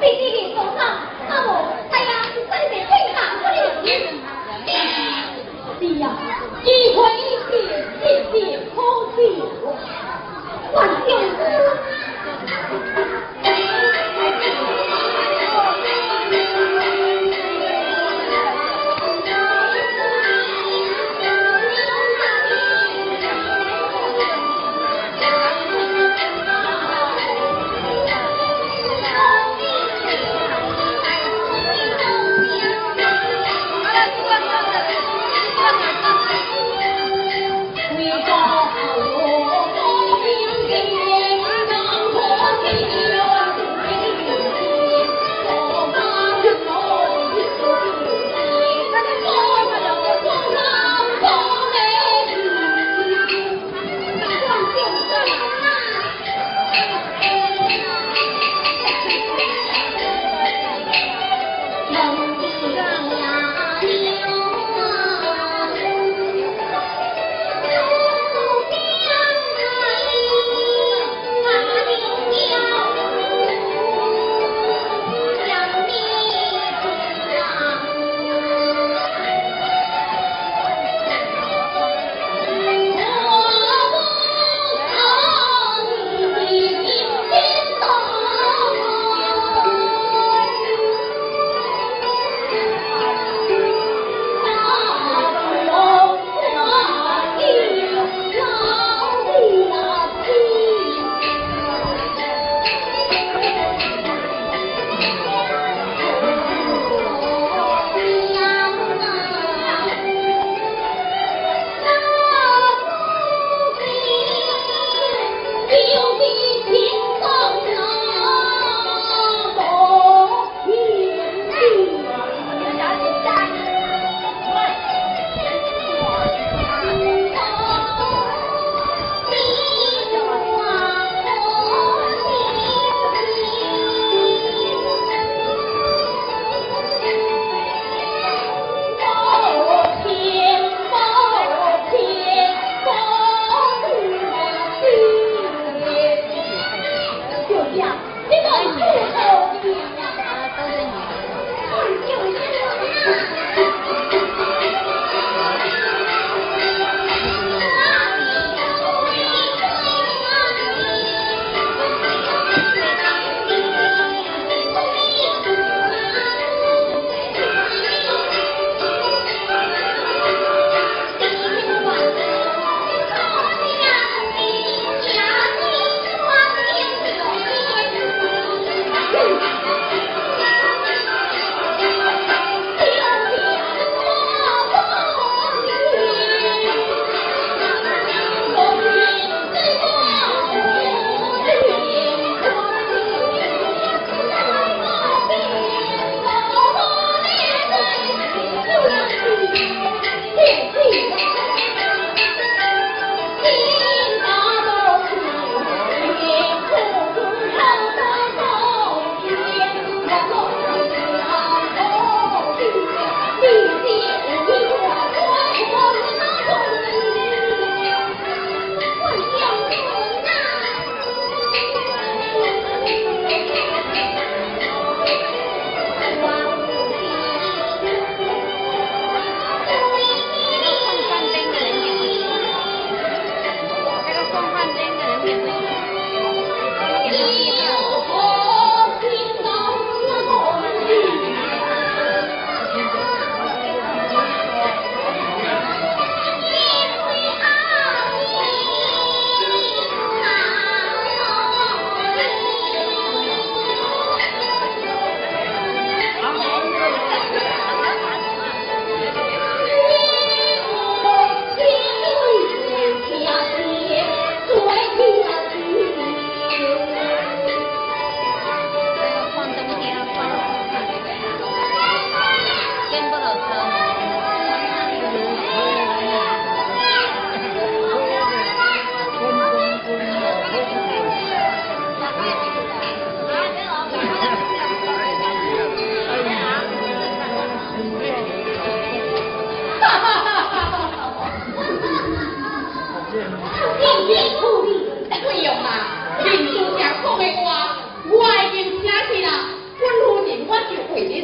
必须得奉上那么他呀是上天的馈赠我的人必须一婚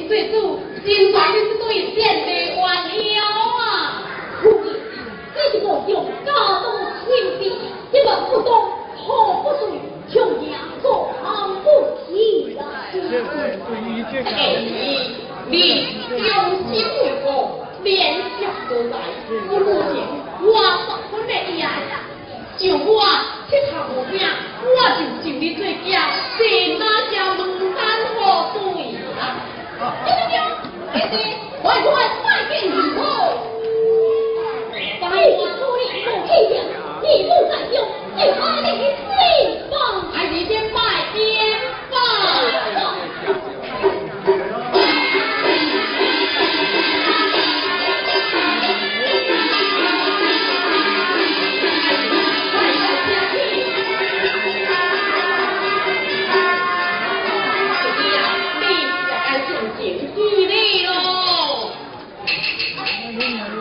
最主，真算你是对贤弟完了啊！夫人，这是我用家中亲笔，一文不动，何不对穷娘做行不起啊？你用心为我，连下都来，我如今我十分的意爱，就我这头无命，我就就你做家，谁哪叫龙山河对丢？丢丢丢，姐姐，快快快给你后，百万出力你